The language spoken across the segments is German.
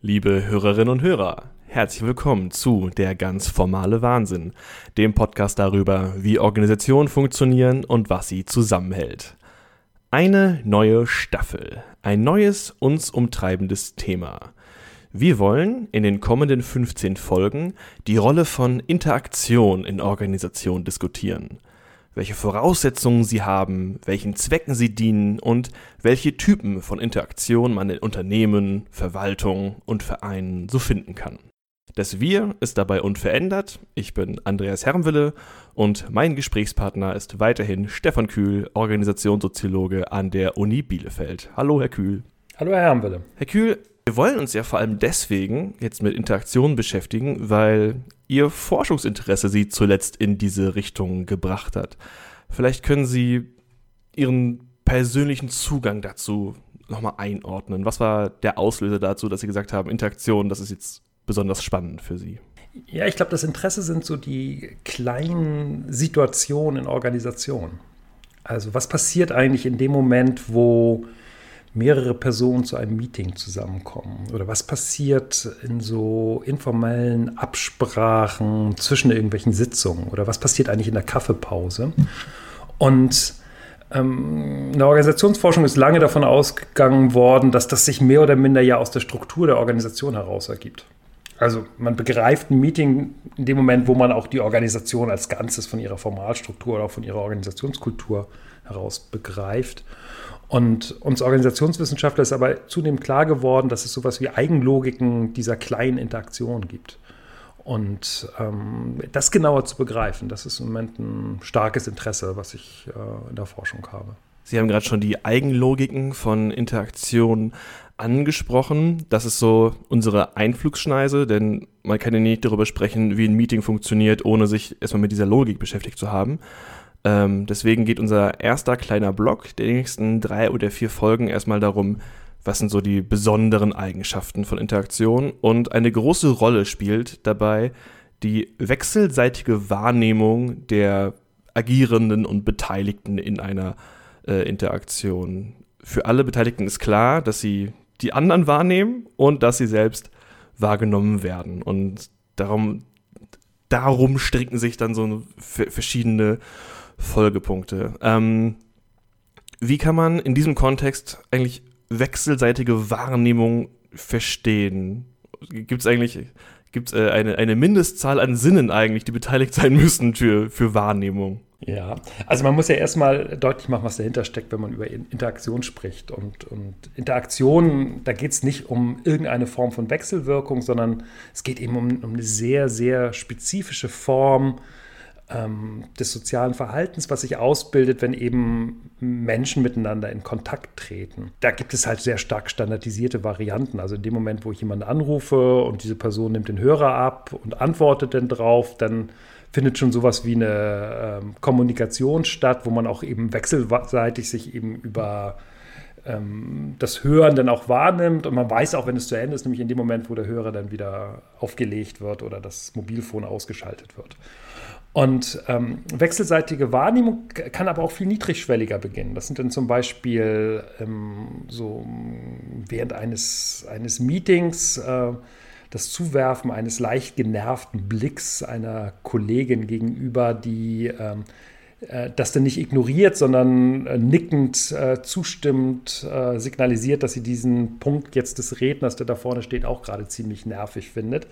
Liebe Hörerinnen und Hörer, herzlich willkommen zu Der ganz formale Wahnsinn, dem Podcast darüber, wie Organisationen funktionieren und was sie zusammenhält. Eine neue Staffel, ein neues, uns umtreibendes Thema. Wir wollen in den kommenden 15 Folgen die Rolle von Interaktion in Organisation diskutieren welche Voraussetzungen sie haben, welchen Zwecken sie dienen und welche Typen von Interaktion man in Unternehmen, Verwaltungen und Vereinen so finden kann. Das Wir ist dabei unverändert. Ich bin Andreas Hermwille und mein Gesprächspartner ist weiterhin Stefan Kühl, Organisationssoziologe an der Uni Bielefeld. Hallo, Herr Kühl. Hallo, Herr Hermwille. Herr Kühl, wir wollen uns ja vor allem deswegen jetzt mit Interaktion beschäftigen, weil Ihr Forschungsinteresse Sie zuletzt in diese Richtung gebracht hat. Vielleicht können Sie Ihren persönlichen Zugang dazu nochmal einordnen. Was war der Auslöser dazu, dass Sie gesagt haben, Interaktion, das ist jetzt besonders spannend für Sie? Ja, ich glaube, das Interesse sind so die kleinen Situationen in Organisationen. Also was passiert eigentlich in dem Moment, wo mehrere Personen zu einem Meeting zusammenkommen? Oder was passiert in so informellen Absprachen zwischen irgendwelchen Sitzungen? Oder was passiert eigentlich in der Kaffeepause? Und ähm, in der Organisationsforschung ist lange davon ausgegangen worden, dass das sich mehr oder minder ja aus der Struktur der Organisation heraus ergibt. Also man begreift ein Meeting in dem Moment, wo man auch die Organisation als Ganzes von ihrer Formalstruktur oder auch von ihrer Organisationskultur heraus begreift. Und uns Organisationswissenschaftler ist aber zunehmend klar geworden, dass es sowas wie Eigenlogiken dieser kleinen Interaktion gibt. Und ähm, das genauer zu begreifen, das ist im Moment ein starkes Interesse, was ich äh, in der Forschung habe. Sie haben gerade schon die Eigenlogiken von Interaktion angesprochen. Das ist so unsere Einflugsschneise, denn man kann ja nicht darüber sprechen, wie ein Meeting funktioniert, ohne sich erstmal mit dieser Logik beschäftigt zu haben. Ähm, deswegen geht unser erster kleiner Block der nächsten drei oder vier Folgen erstmal darum, was sind so die besonderen Eigenschaften von Interaktion und eine große Rolle spielt dabei die wechselseitige Wahrnehmung der Agierenden und Beteiligten in einer äh, Interaktion. Für alle Beteiligten ist klar, dass sie die anderen wahrnehmen und dass sie selbst wahrgenommen werden. Und darum, darum stricken sich dann so verschiedene Folgepunkte. Ähm, wie kann man in diesem Kontext eigentlich wechselseitige Wahrnehmung verstehen? Gibt es eigentlich gibt's, äh, eine, eine Mindestzahl an Sinnen eigentlich, die beteiligt sein müssen für, für Wahrnehmung? Ja, also man muss ja erstmal deutlich machen, was dahinter steckt, wenn man über Interaktion spricht. Und, und Interaktion, da geht es nicht um irgendeine Form von Wechselwirkung, sondern es geht eben um, um eine sehr, sehr spezifische Form ähm, des sozialen Verhaltens, was sich ausbildet, wenn eben Menschen miteinander in Kontakt treten. Da gibt es halt sehr stark standardisierte Varianten. Also in dem Moment, wo ich jemanden anrufe und diese Person nimmt den Hörer ab und antwortet dann drauf, dann findet schon sowas wie eine ähm, Kommunikation statt, wo man auch eben wechselseitig sich eben über ähm, das Hören dann auch wahrnimmt und man weiß auch, wenn es zu Ende ist, nämlich in dem Moment, wo der Hörer dann wieder aufgelegt wird oder das Mobilfon ausgeschaltet wird. Und ähm, wechselseitige Wahrnehmung kann aber auch viel niedrigschwelliger beginnen. Das sind dann zum Beispiel ähm, so während eines, eines Meetings äh, das Zuwerfen eines leicht genervten Blicks einer Kollegin gegenüber, die ähm, äh, das dann nicht ignoriert, sondern äh, nickend äh, zustimmend äh, signalisiert, dass sie diesen Punkt jetzt des Redners, der da vorne steht, auch gerade ziemlich nervig findet.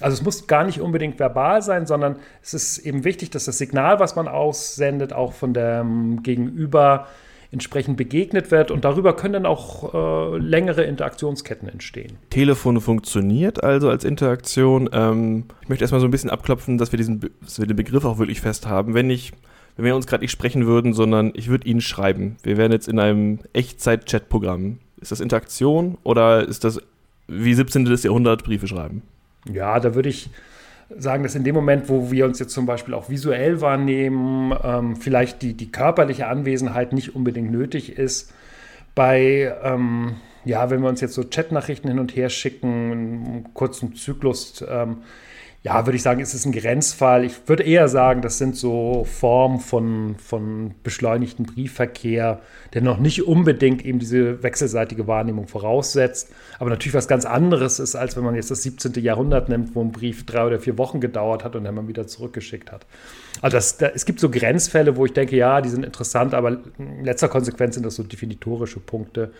Also es muss gar nicht unbedingt verbal sein, sondern es ist eben wichtig, dass das Signal, was man aussendet, auch von dem Gegenüber entsprechend begegnet wird und darüber können dann auch äh, längere Interaktionsketten entstehen. Telefon funktioniert also als Interaktion. Ähm, ich möchte erstmal so ein bisschen abklopfen, dass wir, diesen, dass wir den Begriff auch wirklich fest haben. Wenn wenn wir uns gerade nicht sprechen würden, sondern ich würde Ihnen schreiben. Wir wären jetzt in einem Echtzeit-Chat-Programm. Ist das Interaktion oder ist das wie 17. Jahrhundert Briefe schreiben? Ja, da würde ich sagen, dass in dem Moment, wo wir uns jetzt zum Beispiel auch visuell wahrnehmen, ähm, vielleicht die, die körperliche Anwesenheit nicht unbedingt nötig ist. Bei, ähm, ja, wenn wir uns jetzt so Chatnachrichten hin und her schicken, einen kurzen Zyklus, ähm, ja, würde ich sagen, ist es ein Grenzfall. Ich würde eher sagen, das sind so Formen von, von beschleunigten Briefverkehr, der noch nicht unbedingt eben diese wechselseitige Wahrnehmung voraussetzt. Aber natürlich was ganz anderes ist, als wenn man jetzt das 17. Jahrhundert nimmt, wo ein Brief drei oder vier Wochen gedauert hat und dann man wieder zurückgeschickt hat. Also das, da, es gibt so Grenzfälle, wo ich denke, ja, die sind interessant, aber in letzter Konsequenz sind das so definitorische Punkte,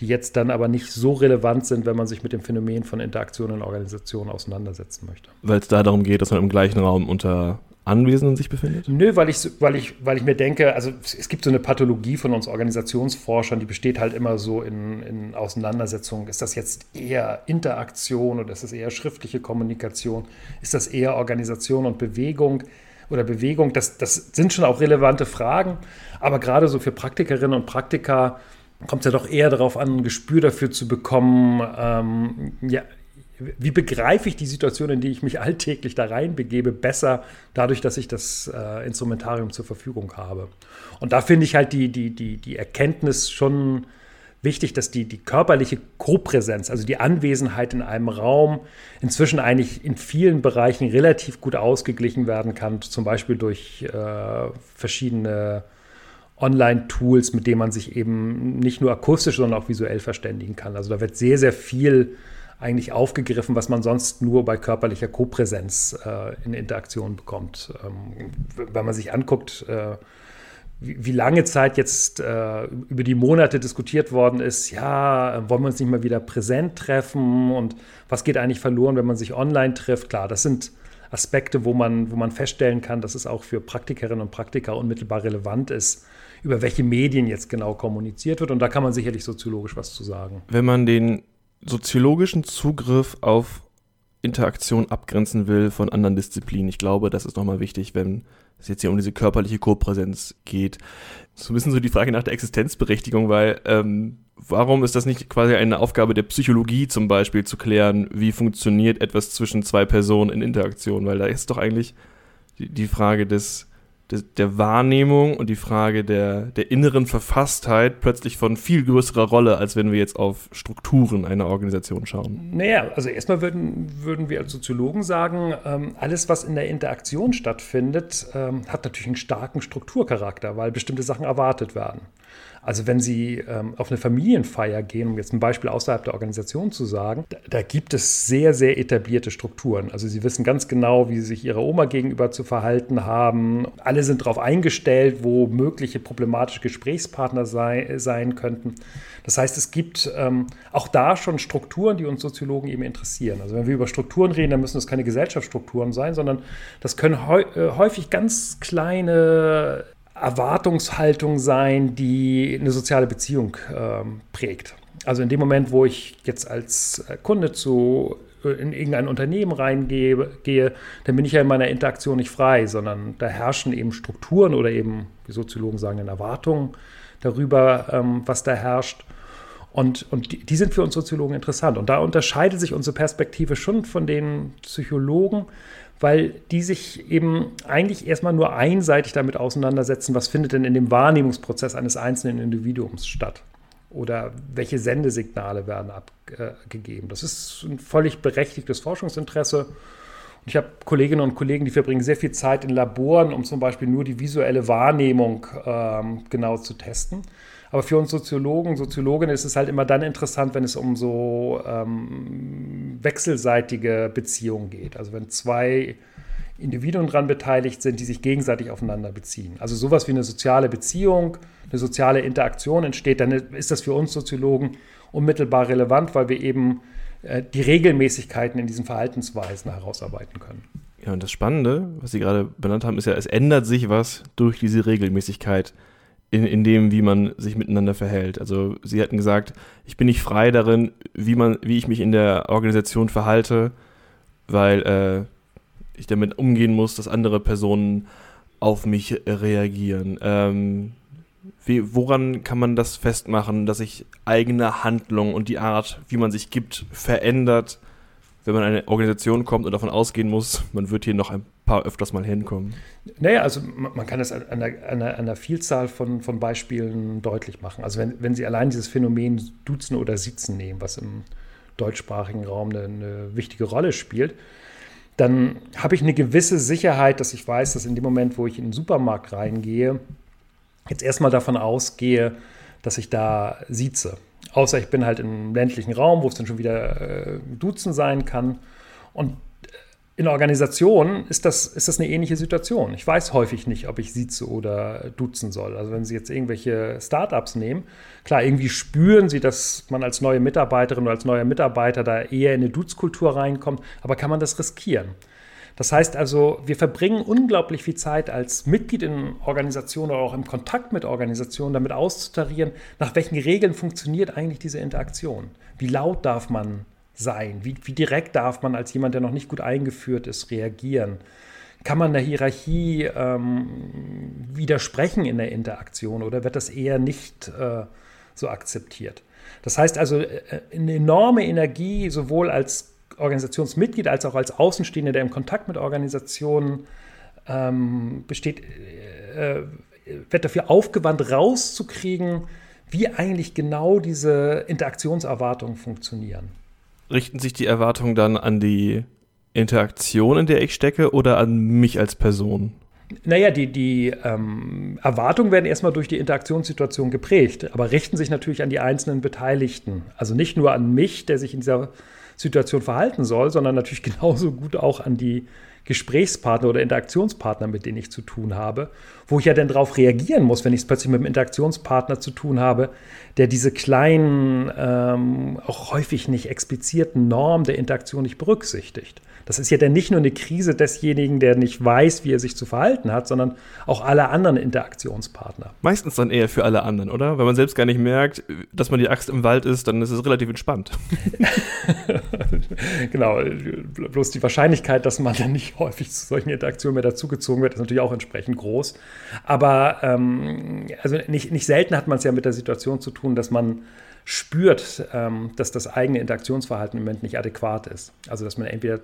die jetzt dann aber nicht so relevant sind, wenn man sich mit dem Phänomen von Interaktion in Organisationen auseinandersetzen möchte. Weil es da darum geht, dass man im gleichen Raum unter Anwesenden sich befindet? Nö, weil ich, weil, ich, weil ich mir denke, also es gibt so eine Pathologie von uns Organisationsforschern, die besteht halt immer so in, in Auseinandersetzungen. Ist das jetzt eher Interaktion oder ist das eher schriftliche Kommunikation? Ist das eher Organisation und Bewegung? Oder Bewegung, das, das sind schon auch relevante Fragen, aber gerade so für Praktikerinnen und Praktiker kommt es ja doch eher darauf an, ein Gespür dafür zu bekommen, ähm, ja, wie begreife ich die Situation, in die ich mich alltäglich da reinbegebe, besser dadurch, dass ich das äh, Instrumentarium zur Verfügung habe. Und da finde ich halt die, die, die, die Erkenntnis schon wichtig, dass die, die körperliche Kopräsenz, also die Anwesenheit in einem Raum, inzwischen eigentlich in vielen Bereichen relativ gut ausgeglichen werden kann, zum Beispiel durch äh, verschiedene Online-Tools, mit denen man sich eben nicht nur akustisch, sondern auch visuell verständigen kann. Also da wird sehr, sehr viel eigentlich aufgegriffen, was man sonst nur bei körperlicher Kopräsenz äh, in Interaktion bekommt. Ähm, wenn man sich anguckt, äh, wie, wie, lange Zeit jetzt äh, über die Monate diskutiert worden ist, ja, wollen wir uns nicht mal wieder präsent treffen und was geht eigentlich verloren, wenn man sich online trifft? Klar, das sind Aspekte, wo man, wo man feststellen kann, dass es auch für Praktikerinnen und Praktiker unmittelbar relevant ist, über welche Medien jetzt genau kommuniziert wird. Und da kann man sicherlich soziologisch was zu sagen. Wenn man den soziologischen Zugriff auf Interaktion abgrenzen will von anderen Disziplinen, ich glaube, das ist nochmal wichtig, wenn es jetzt hier um diese körperliche Kopräsenz geht. So ein bisschen so die Frage nach der Existenzberechtigung, weil ähm, warum ist das nicht quasi eine Aufgabe der Psychologie zum Beispiel zu klären, wie funktioniert etwas zwischen zwei Personen in Interaktion? Weil da ist doch eigentlich die, die Frage des der Wahrnehmung und die Frage der, der inneren Verfasstheit plötzlich von viel größerer Rolle, als wenn wir jetzt auf Strukturen einer Organisation schauen? Naja, also erstmal würden, würden wir als Soziologen sagen, ähm, alles, was in der Interaktion stattfindet, ähm, hat natürlich einen starken Strukturcharakter, weil bestimmte Sachen erwartet werden. Also wenn Sie ähm, auf eine Familienfeier gehen, um jetzt ein Beispiel außerhalb der Organisation zu sagen, da, da, gibt es sehr, sehr etablierte Strukturen. Also Sie wissen ganz genau, wie Sie sich Ihrer Oma gegenüber zu verhalten haben. Alle sind darauf eingestellt, wo mögliche problematische Gesprächspartner sei, sein könnten. Das heißt, es gibt ähm, auch da schon Strukturen, die uns Soziologen eben interessieren. Also wenn wir über Strukturen reden, dann müssen das keine Gesellschaftsstrukturen sein, sondern das können äh, häufig ganz kleine Erwartungshaltung sein, die eine soziale Beziehung ähm, prägt. Also in dem Moment, wo ich jetzt als Kunde zu äh, in irgendein Unternehmen reingehe, gehe, dann bin ich ja in meiner Interaktion nicht frei, sondern da herrschen eben Strukturen oder eben, wie Soziologen sagen, Erwartungen darüber, ähm, was da herrscht. Und, und die, die, sind für uns Soziologen interessant. Und da unterscheidet sich unsere Perspektive schon von den Psychologen, weil die sich eben eigentlich erstmal nur einseitig damit auseinandersetzen, was findet denn in dem Wahrnehmungsprozess eines einzelnen Individuums statt oder welche Sendesignale werden abgegeben. Das ist ein völlig berechtigtes Forschungsinteresse. Ich habe Kolleginnen und Kollegen, die verbringen sehr viel Zeit in Laboren, um zum Beispiel nur die visuelle Wahrnehmung ähm, genau zu testen. Aber für uns Soziologen, Soziologinnen ist es halt immer dann interessant, wenn es um so ähm, wechselseitige Beziehungen geht. Also wenn zwei Individuen daran beteiligt sind, die sich gegenseitig aufeinander beziehen. Also sowas wie eine soziale Beziehung, eine soziale Interaktion entsteht, dann ist das für uns Soziologen unmittelbar relevant, weil wir eben äh, die Regelmäßigkeiten in diesen Verhaltensweisen herausarbeiten können. Ja, und das Spannende, was Sie gerade benannt haben, ist ja, es ändert sich was durch diese Regelmäßigkeit in, in dem, wie man sich miteinander verhält. Also sie hatten gesagt, ich bin nicht frei darin, wie, man, wie ich mich in der Organisation verhalte, weil äh, ich damit umgehen muss, dass andere Personen auf mich reagieren. Ähm, wie, woran kann man das festmachen, dass sich eigene Handlung und die Art, wie man sich gibt, verändert, wenn man in eine Organisation kommt und davon ausgehen muss, man wird hier noch ein paar öfters mal hinkommen? Naja, also man kann das an einer, an einer Vielzahl von, von Beispielen deutlich machen. Also wenn, wenn Sie allein dieses Phänomen Duzen oder Sitzen nehmen, was im deutschsprachigen Raum eine, eine wichtige Rolle spielt, dann habe ich eine gewisse Sicherheit, dass ich weiß, dass in dem Moment, wo ich in den Supermarkt reingehe, jetzt erstmal davon ausgehe, dass ich da sieze. Außer ich bin halt im ländlichen Raum, wo es dann schon wieder äh, Duzen sein kann. Und in Organisationen ist das, ist das eine ähnliche Situation. Ich weiß häufig nicht, ob ich sieze oder duzen soll. Also wenn Sie jetzt irgendwelche Startups nehmen, klar, irgendwie spüren Sie, dass man als neue Mitarbeiterin oder als neuer Mitarbeiter da eher in eine Duzkultur reinkommt, aber kann man das riskieren? Das heißt also, wir verbringen unglaublich viel Zeit als Mitglied in Organisationen oder auch im Kontakt mit Organisationen, damit auszutarieren, nach welchen Regeln funktioniert eigentlich diese Interaktion. Wie laut darf man sein? Wie, wie direkt darf man als jemand, der noch nicht gut eingeführt ist, reagieren? Kann man der Hierarchie ähm, widersprechen in der Interaktion oder wird das eher nicht äh, so akzeptiert? Das heißt also, äh, eine enorme Energie sowohl als Organisationsmitglied als auch als Außenstehender, der im Kontakt mit Organisationen ähm, besteht, äh, wird dafür aufgewandt, rauszukriegen, wie eigentlich genau diese Interaktionserwartungen funktionieren. Richten sich die Erwartungen dann an die Interaktion, in der ich stecke, oder an mich als Person? Naja, die, die ähm, Erwartungen werden erstmal durch die Interaktionssituation geprägt, aber richten sich natürlich an die einzelnen Beteiligten. Also nicht nur an mich, der sich in dieser Situation verhalten soll, sondern natürlich genauso gut auch an die Gesprächspartner oder Interaktionspartner, mit denen ich zu tun habe, wo ich ja dann darauf reagieren muss, wenn ich es plötzlich mit einem Interaktionspartner zu tun habe, der diese kleinen, ähm, auch häufig nicht explizierten Normen der Interaktion nicht berücksichtigt. Das ist ja dann nicht nur eine Krise desjenigen, der nicht weiß, wie er sich zu verhalten hat, sondern auch alle anderen Interaktionspartner. Meistens dann eher für alle anderen, oder? Wenn man selbst gar nicht merkt, dass man die Axt im Wald ist, dann ist es relativ entspannt. genau, bloß die Wahrscheinlichkeit, dass man dann nicht häufig zu solchen Interaktionen mehr dazugezogen wird, ist natürlich auch entsprechend groß. Aber ähm, also nicht, nicht selten hat man es ja mit der Situation zu tun, dass man spürt, ähm, dass das eigene Interaktionsverhalten im Moment nicht adäquat ist. Also dass man entweder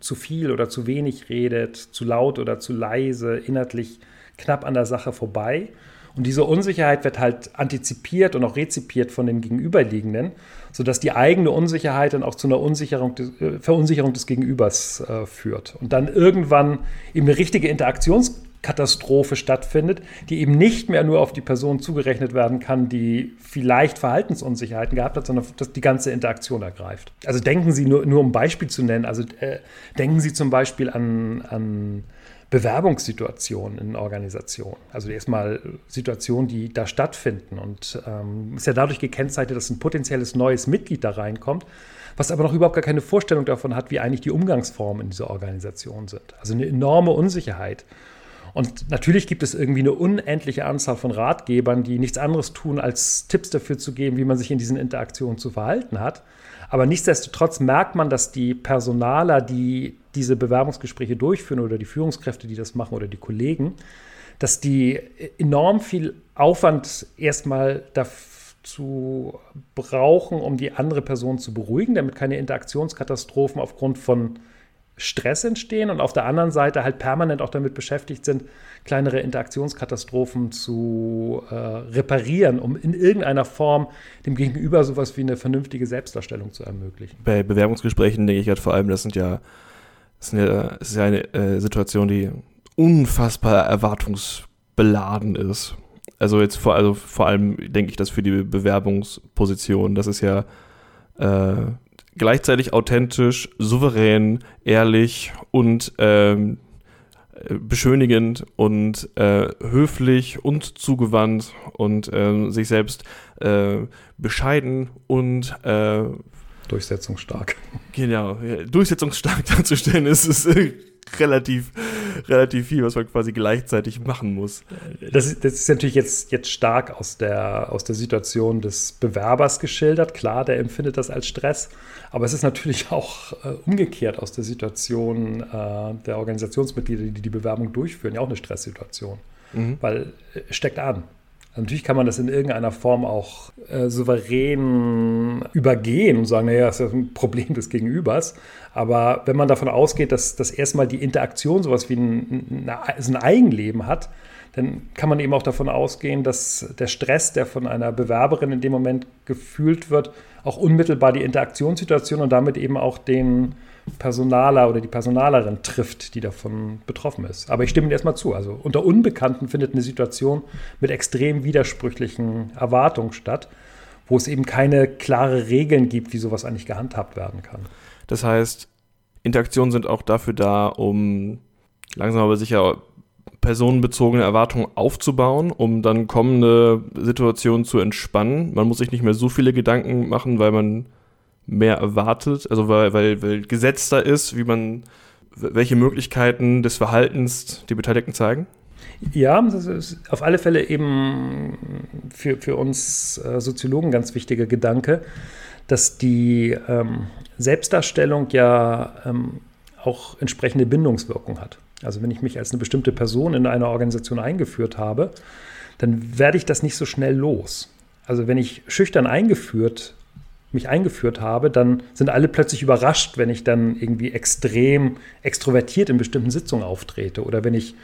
zu viel oder zu wenig redet, zu laut oder zu leise, inhaltlich knapp an der Sache vorbei. Und diese Unsicherheit wird halt antizipiert und auch rezipiert von den Gegenüberliegenden, sodass die eigene Unsicherheit dann auch zu einer Unsicherung des, äh, Verunsicherung des Gegenübers äh, führt. Und dann irgendwann eben eine richtige Interaktions Katastrophe stattfindet, die eben nicht mehr nur auf die Person zugerechnet werden kann, die vielleicht Verhaltensunsicherheiten gehabt hat, sondern dass die ganze Interaktion ergreift. Also denken Sie nur, nur um Beispiel zu nennen, also äh, denken Sie zum Beispiel an, an Bewerbungssituationen in Organisationen. Also erstmal Situationen, die da stattfinden. Und ähm, ist ja dadurch gekennzeichnet, dass ein potenzielles neues Mitglied da reinkommt, was aber noch überhaupt gar keine Vorstellung davon hat, wie eigentlich die Umgangsformen in dieser Organisation sind. Also eine enorme Unsicherheit. Und natürlich gibt es irgendwie eine unendliche Anzahl von Ratgebern, die nichts anderes tun, als Tipps dafür zu geben, wie man sich in diesen Interaktionen zu verhalten hat. Aber nichtsdestotrotz merkt man, dass die Personaler, die diese Bewerbungsgespräche durchführen oder die Führungskräfte, die das machen oder die Kollegen, dass die enorm viel Aufwand erstmal dazu brauchen, um die andere Person zu beruhigen, damit keine Interaktionskatastrophen aufgrund von Stress entstehen und auf der anderen Seite halt permanent auch damit beschäftigt sind, kleinere Interaktionskatastrophen zu äh, reparieren, um in irgendeiner Form dem Gegenüber sowas wie eine vernünftige Selbstdarstellung zu ermöglichen. Bei Bewerbungsgesprächen denke ich halt vor allem, das sind ja, das, sind ja, das ist ja eine äh, Situation, die unfassbar erwartungsbeladen ist. Also jetzt vor, also vor allem denke ich das für die Bewerbungsposition. Das ist ja äh, gleichzeitig authentisch, souverän, ehrlich und ähm, beschönigend und äh, höflich und zugewandt und äh, sich selbst äh, bescheiden und äh, durchsetzungsstark. Genau, ja, durchsetzungsstark darzustellen ist, ist relativ, relativ viel, was man quasi gleichzeitig machen muss. Das ist, das ist natürlich jetzt, jetzt stark aus der, aus der Situation des Bewerbers geschildert. Klar, der empfindet das als Stress. Aber es ist natürlich auch äh, umgekehrt aus der Situation äh, der Organisationsmitglieder, die die Bewerbung durchführen, ja auch eine Stresssituation. Mhm. Weil äh, steckt an. Also natürlich kann man das in irgendeiner Form auch äh, souverän übergehen und sagen, naja, das ist ein Problem des Gegenübers. Aber wenn man davon ausgeht, dass, dass erstmal die Interaktion sowas wie ein, ein Eigenleben hat, dann kann man eben auch davon ausgehen, dass der Stress, der von einer Bewerberin in dem Moment gefühlt wird, auch unmittelbar die Interaktionssituation und damit eben auch den Personaler oder die Personalerin trifft, die davon betroffen ist. Aber ich stimme Ihnen erstmal zu. Also unter Unbekannten findet eine Situation mit extrem widersprüchlichen Erwartungen statt, wo es eben keine klare Regeln gibt, wie sowas eigentlich gehandhabt werden kann. Das heißt, Interaktionen sind auch dafür da, um langsam aber sicher personenbezogene Erwartungen aufzubauen, um dann kommende Situationen zu entspannen. Man muss sich nicht mehr so viele Gedanken machen, weil man mehr erwartet, also weil, weil, weil gesetzter ist, wie man, welche Möglichkeiten des Verhaltens die Beteiligten zeigen? Ja, das ist auf alle Fälle eben für, für uns äh, Soziologen ganz wichtiger Gedanke, dass die ähm, Selbstdarstellung ja ähm, auch entsprechende Bindungswirkung hat. Also wenn ich mich als eine bestimmte Person in einer Organisation eingeführt habe, dann werde ich das nicht so schnell los. Also wenn ich schüchtern eingeführt mich eingeführt habe, dann sind alle plötzlich überrascht, wenn ich dann irgendwie extrem extrovertiert in bestimmten Sitzungen auftrete oder wenn ich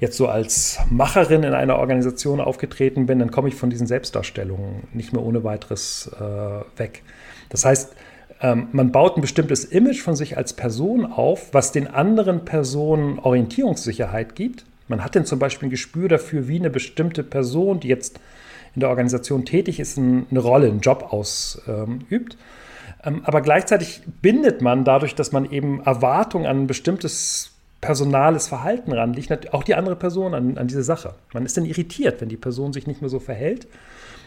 jetzt so als Macherin in einer Organisation aufgetreten bin, dann komme ich von diesen Selbstdarstellungen nicht mehr ohne weiteres äh, weg. Das heißt, ähm, man baut ein bestimmtes Image von sich als Person auf, was den anderen Personen Orientierungssicherheit gibt. Man hat dann zum Beispiel ein Gespür dafür, wie eine bestimmte Person, die jetzt in der Organisation tätig ist, eine Rolle, einen Job ausübt. Ähm, aber gleichzeitig bindet man dadurch, dass man eben Erwartungen an ein bestimmtes personales Verhalten ranlegt, auch die andere Person an, an diese Sache. Man ist dann irritiert, wenn die Person sich nicht mehr so verhält.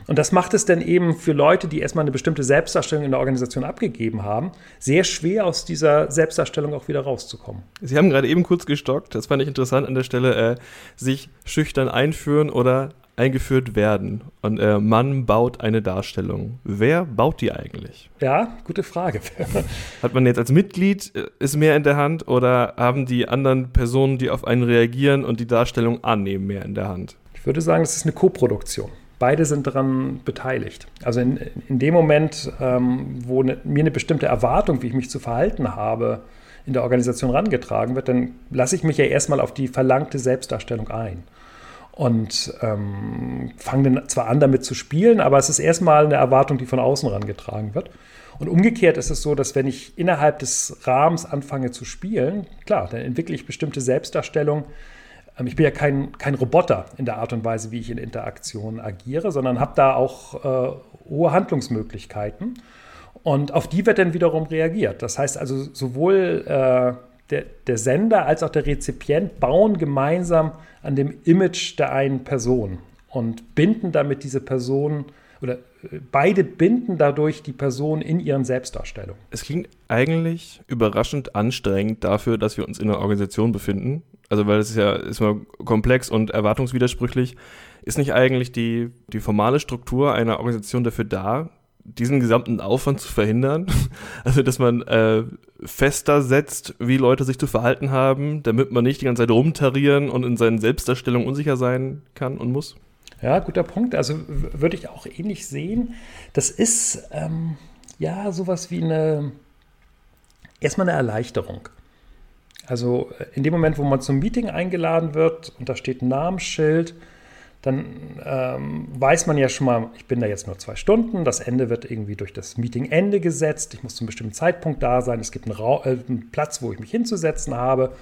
Und das macht es dann eben für Leute, die erstmal eine bestimmte Selbstdarstellung in der Organisation abgegeben haben, sehr schwer aus dieser Selbstdarstellung auch wieder rauszukommen. Sie haben gerade eben kurz gestockt, das fand ich interessant an der Stelle, äh, sich schüchtern einführen oder eingeführt werden. Und äh, man baut eine Darstellung. Wer baut die eigentlich? Ja, gute Frage. Hat man jetzt als Mitglied äh, ist mehr in der Hand oder haben die anderen Personen, die auf einen reagieren und die Darstellung annehmen, mehr in der Hand? Ich würde sagen, das ist eine Koproduktion. Beide sind daran beteiligt. Also in, in dem Moment, ähm, wo ne, mir eine bestimmte Erwartung, wie ich mich zu verhalten habe, in der Organisation herangetragen wird, dann lasse ich mich ja erstmal auf die verlangte Selbstdarstellung ein und ähm, fange dann zwar an, damit zu spielen, aber es ist erstmal eine Erwartung, die von außen herangetragen wird. Und umgekehrt ist es so, dass wenn ich innerhalb des Rahmens anfange zu spielen, klar, dann entwickle ich bestimmte Selbstdarstellungen. Ähm, ich bin ja kein, kein Roboter in der Art und Weise, wie ich in Interaktion agiere, sondern habe da auch äh, hohe Handlungsmöglichkeiten. Und auf die wird dann wiederum reagiert. Das heißt also, sowohl äh, der, der Sender als auch der Rezipient bauen gemeinsam an dem Image der einen Person und binden damit diese Person oder äh, beide binden dadurch die Person in ihren Selbstdarstellungen. Es klingt eigentlich überraschend anstrengend dafür, dass wir uns in einer Organisation befinden. Also weil es ist ja ist mal komplex und erwartungswidersprüchlich. Ist nicht eigentlich die, die formale Struktur einer Organisation dafür da, diesen gesamten Aufwand zu verhindern. Also, dass man äh, fester setzt, wie Leute sich zu verhalten haben, damit man nicht die ganze Zeit rumtarieren und in seinen Selbstdarstellungen unsicher sein kann und muss. Ja, guter Punkt. Also würde ich auch ähnlich sehen. Das ist ähm, ja sowas wie eine erstmal eine Erleichterung. Also äh, in dem Moment, wo man zum Meeting eingeladen wird und da steht ein Namensschild, dann ähm, weiß man ja schon mal, ich bin da jetzt nur zwei Stunden, das Ende wird irgendwie durch das Meetingende gesetzt, ich muss zu einem bestimmten Zeitpunkt da sein, es gibt einen, Ra äh, einen Platz, wo ich mich hinzusetzen habe,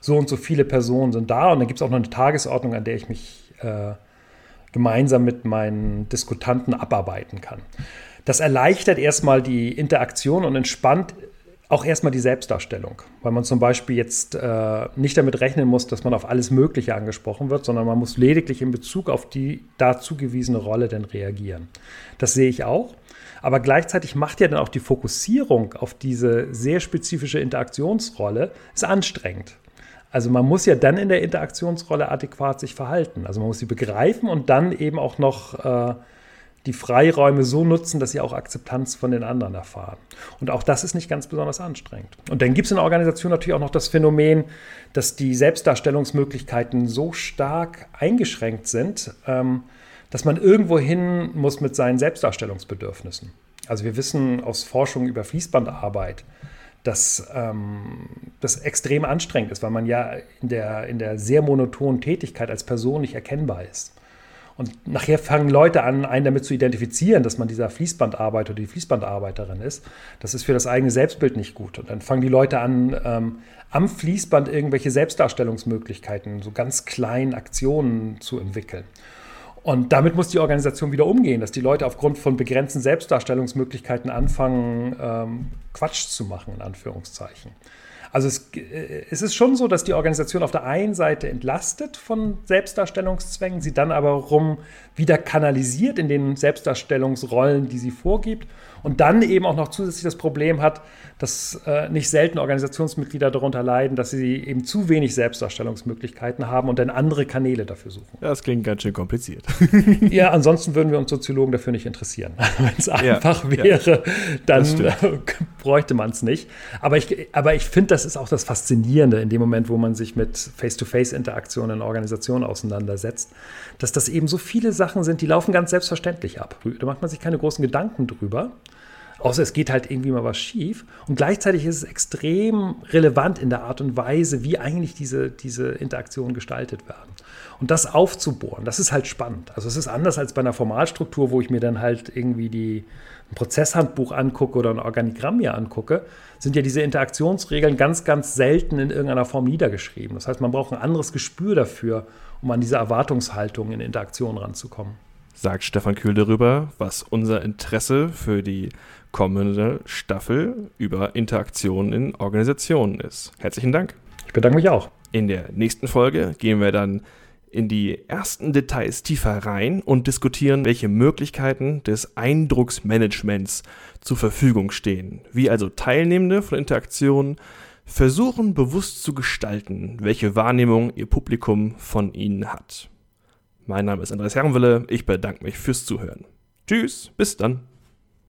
so und so viele Personen sind da und dann gibt es auch noch eine Tagesordnung, an der ich mich äh, gemeinsam mit meinen Diskutanten abarbeiten kann. Das erleichtert erstmal die Interaktion und entspannt auch erstmal die Selbstdarstellung, weil man zum Beispiel jetzt äh, nicht damit rechnen muss, dass man auf alles Mögliche angesprochen wird, sondern man muss lediglich in Bezug auf die dazu gewiesene Rolle dann reagieren. Das sehe ich auch. Aber gleichzeitig macht ja dann auch die Fokussierung auf diese sehr spezifische Interaktionsrolle ist anstrengend. Also man muss ja dann in der Interaktionsrolle adäquat sich verhalten. Also man muss sie begreifen und dann eben auch noch äh, die Freiräume so nutzen, dass sie auch Akzeptanz von den anderen erfahren. Und auch das ist nicht ganz besonders anstrengend. Und dann gibt es in der Organisation natürlich auch noch das Phänomen, dass die Selbstdarstellungsmöglichkeiten so stark eingeschränkt sind, ähm, dass man irgendwo hin muss mit seinen Selbstdarstellungsbedürfnissen. Also wir wissen aus Forschung über Fließbandarbeit, dass ähm, das extrem anstrengend ist, weil man ja in der, in der sehr monotonen Tätigkeit als Person nicht erkennbar ist. Und nachher fangen Leute an, einen damit zu identifizieren, dass man dieser Fließbandarbeiter oder die Fließbandarbeiterin ist. Das ist für das eigene Selbstbild nicht gut. Und dann fangen die Leute an, ähm, am Fließband irgendwelche Selbstdarstellungsmöglichkeiten, so ganz kleinen Aktionen zu entwickeln. Und damit muss die Organisation wieder umgehen, dass die Leute aufgrund von begrenzten Selbstdarstellungsmöglichkeiten anfangen, ähm, Quatsch zu machen, in Anführungszeichen. Also es, äh, es, ist schon so, dass die Organisation auf der einen Seite entlastet von Selbstdarstellungszwängen, sie dann aber rum wieder kanalisiert in den Selbstdarstellungsrollen, die sie vorgibt und dann eben auch noch zusätzlich das Problem hat, dass äh, nicht selten Organisationsmitglieder darunter leiden, dass sie eben zu wenig Selbstdarstellungsmöglichkeiten haben und dann andere Kanäle dafür suchen. Ja, das klingt ganz schön kompliziert. ja, ansonsten würden wir uns Soziologen dafür nicht interessieren. Wenn es einfach ja, wäre, ja, dann bräuchte man es nicht. Aber ich, aber ich finde, das ist auch das Faszinierende in dem Moment, wo man sich mit Face-to-Face-Interaktionen in Organisationen auseinandersetzt, dass das eben so viele Sachen sind, die laufen ganz selbstverständlich ab. Da macht man sich keine großen Gedanken drüber. Außer es geht halt irgendwie mal was schief. Und gleichzeitig ist es extrem relevant in der Art und Weise, wie eigentlich diese, diese Interaktionen gestaltet werden. Und das aufzubohren, das ist halt spannend. Also es ist anders als bei einer Formalstruktur, wo ich mir dann halt irgendwie die, ein Prozesshandbuch angucke oder ein Organigramm mir angucke, sind ja diese Interaktionsregeln ganz, ganz selten in irgendeiner Form niedergeschrieben. Das heißt, man braucht ein anderes Gespür dafür, um an diese Erwartungshaltung in Interaktion ranzukommen. Sagt Stefan Kühl darüber, was unser Interesse für die kommende Staffel über Interaktionen in Organisationen ist. Herzlichen Dank. Ich bedanke mich auch. In der nächsten Folge gehen wir dann in die ersten Details tiefer rein und diskutieren, welche Möglichkeiten des Eindrucksmanagements zur Verfügung stehen. Wie also Teilnehmende von Interaktionen versuchen bewusst zu gestalten, welche Wahrnehmung ihr Publikum von ihnen hat. Mein Name ist Andreas Herrenwille, ich bedanke mich fürs Zuhören. Tschüss, bis dann.